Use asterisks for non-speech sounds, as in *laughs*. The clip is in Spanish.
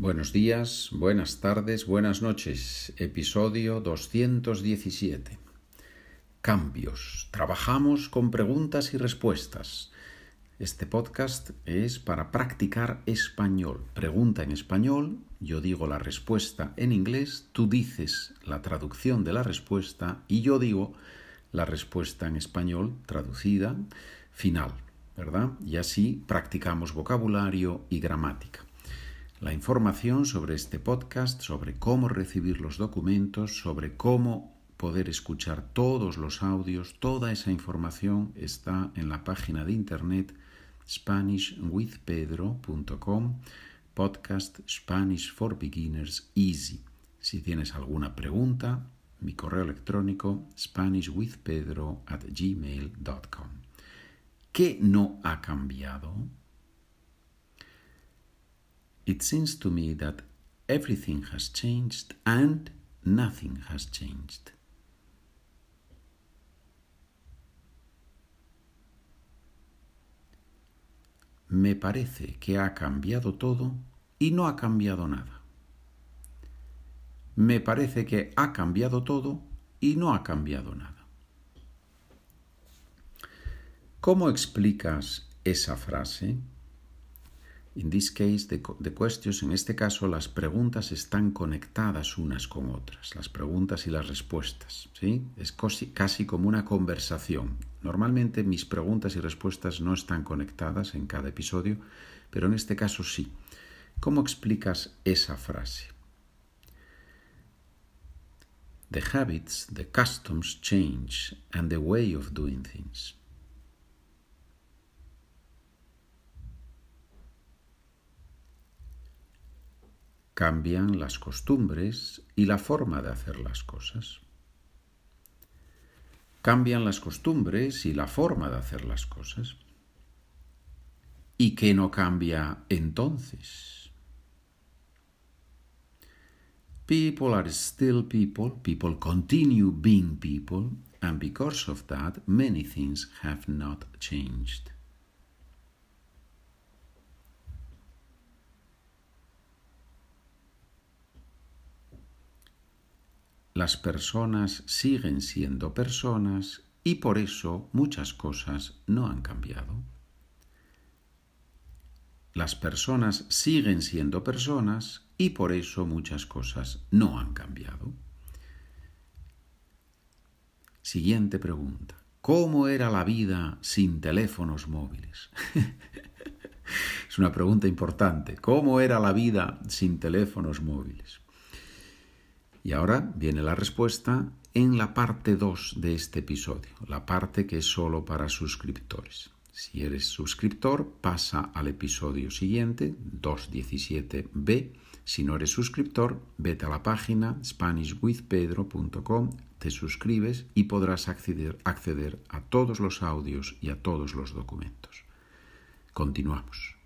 Buenos días, buenas tardes, buenas noches. Episodio 217. Cambios. Trabajamos con preguntas y respuestas. Este podcast es para practicar español. Pregunta en español, yo digo la respuesta en inglés, tú dices la traducción de la respuesta y yo digo la respuesta en español traducida final, ¿verdad? Y así practicamos vocabulario y gramática. La información sobre este podcast, sobre cómo recibir los documentos, sobre cómo poder escuchar todos los audios, toda esa información está en la página de internet SpanishWithPedro.com, podcast Spanish for Beginners Easy. Si tienes alguna pregunta, mi correo electrónico SpanishWithPedro at gmail.com. ¿Qué no ha cambiado? It seems to me that everything has changed and nothing has changed. Me parece que ha cambiado todo y no ha cambiado nada. Me parece que ha cambiado todo y no ha cambiado nada. ¿Cómo explicas esa frase? In en este caso, las preguntas están conectadas unas con otras, las preguntas y las respuestas. ¿sí? Es casi como una conversación. Normalmente mis preguntas y respuestas no están conectadas en cada episodio, pero en este caso sí. ¿Cómo explicas esa frase? The habits, the customs change and the way of doing things. Cambian las costumbres y la forma de hacer las cosas. Cambian las costumbres y la forma de hacer las cosas. ¿Y qué no cambia entonces? People are still people, people continue being people, and because of that, many things have not changed. Las personas siguen siendo personas y por eso muchas cosas no han cambiado. Las personas siguen siendo personas y por eso muchas cosas no han cambiado. Siguiente pregunta. ¿Cómo era la vida sin teléfonos móviles? *laughs* es una pregunta importante. ¿Cómo era la vida sin teléfonos móviles? Y ahora viene la respuesta en la parte 2 de este episodio, la parte que es solo para suscriptores. Si eres suscriptor, pasa al episodio siguiente, 217b. Si no eres suscriptor, vete a la página SpanishWithPedro.com, te suscribes y podrás acceder, acceder a todos los audios y a todos los documentos. Continuamos.